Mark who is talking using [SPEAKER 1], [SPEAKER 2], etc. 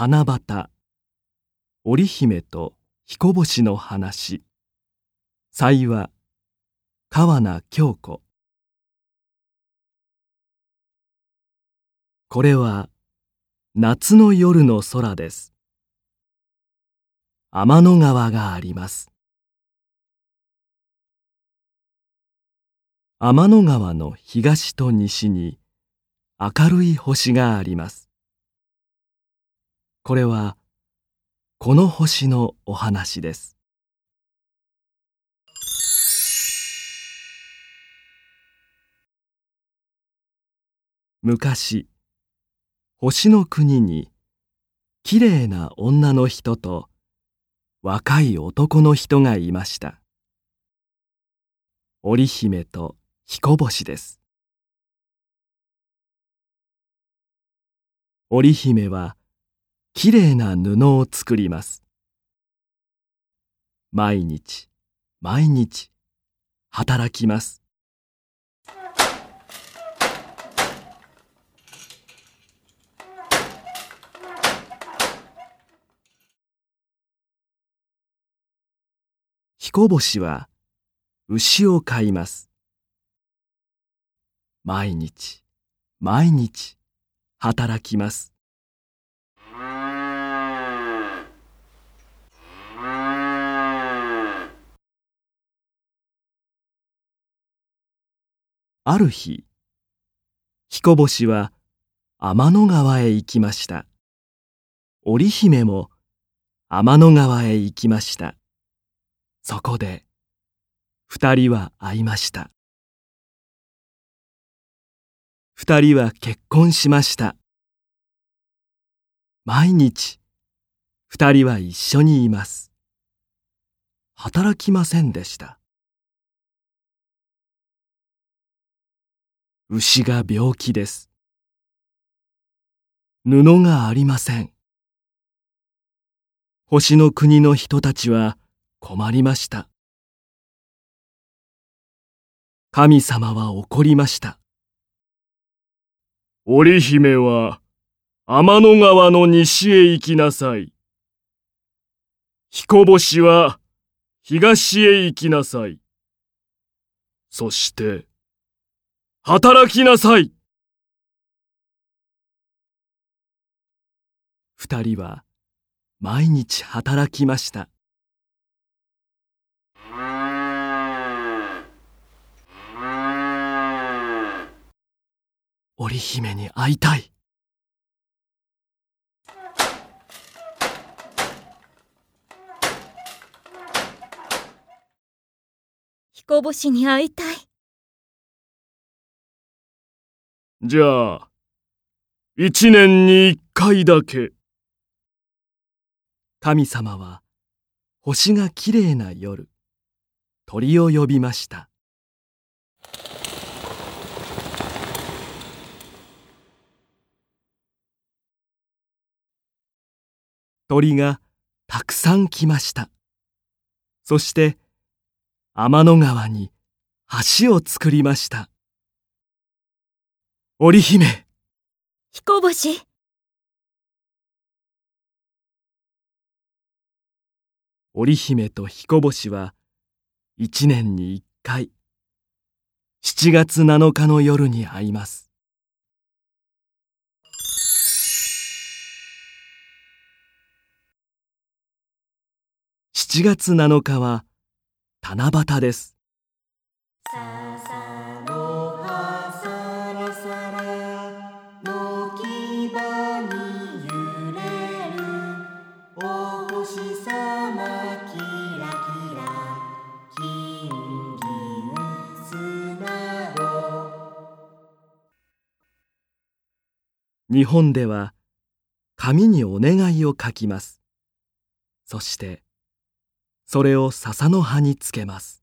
[SPEAKER 1] 七夕。織姫と彦星の話。祭話川名京子。これは夏の夜の空です。天の川があります。天の川の東と西に明るい星があります。これはこの星のお話です。昔星の国にきれいな女の人と若い男の人がいました。織姫と彦星です。織姫はきれいな布を作ります。毎日毎日働きます。彦星は牛を飼います。毎日毎日働きます。ある日彦星は天の川へ行きました。織姫も天の川へ行きました。そこで二人は会いました。二人は結婚しました。毎日二人は一緒にいます。働きませんでした。牛が病気です。布がありません。星の国の人たちは困りました。神様は怒りました。
[SPEAKER 2] 織姫は天の川の西へ行きなさい。彦星は東へ行きなさい。そして働きなさい。
[SPEAKER 1] 二人は毎日働きました。織姫に会いたい。
[SPEAKER 3] 彦星に会いたい。
[SPEAKER 2] じゃあ一年に一回だけ。
[SPEAKER 1] 神様は星がきれいな夜鳥を呼びました。鳥がたくさん来ました。そして天の川に橋を作りました。織姫。
[SPEAKER 3] 彦星。
[SPEAKER 1] 織姫と彦星は一年に一回。7月7日の夜に会います。7月7日は七夕です日本では紙にお願いを書きます。そしてそれを笹の葉につけます。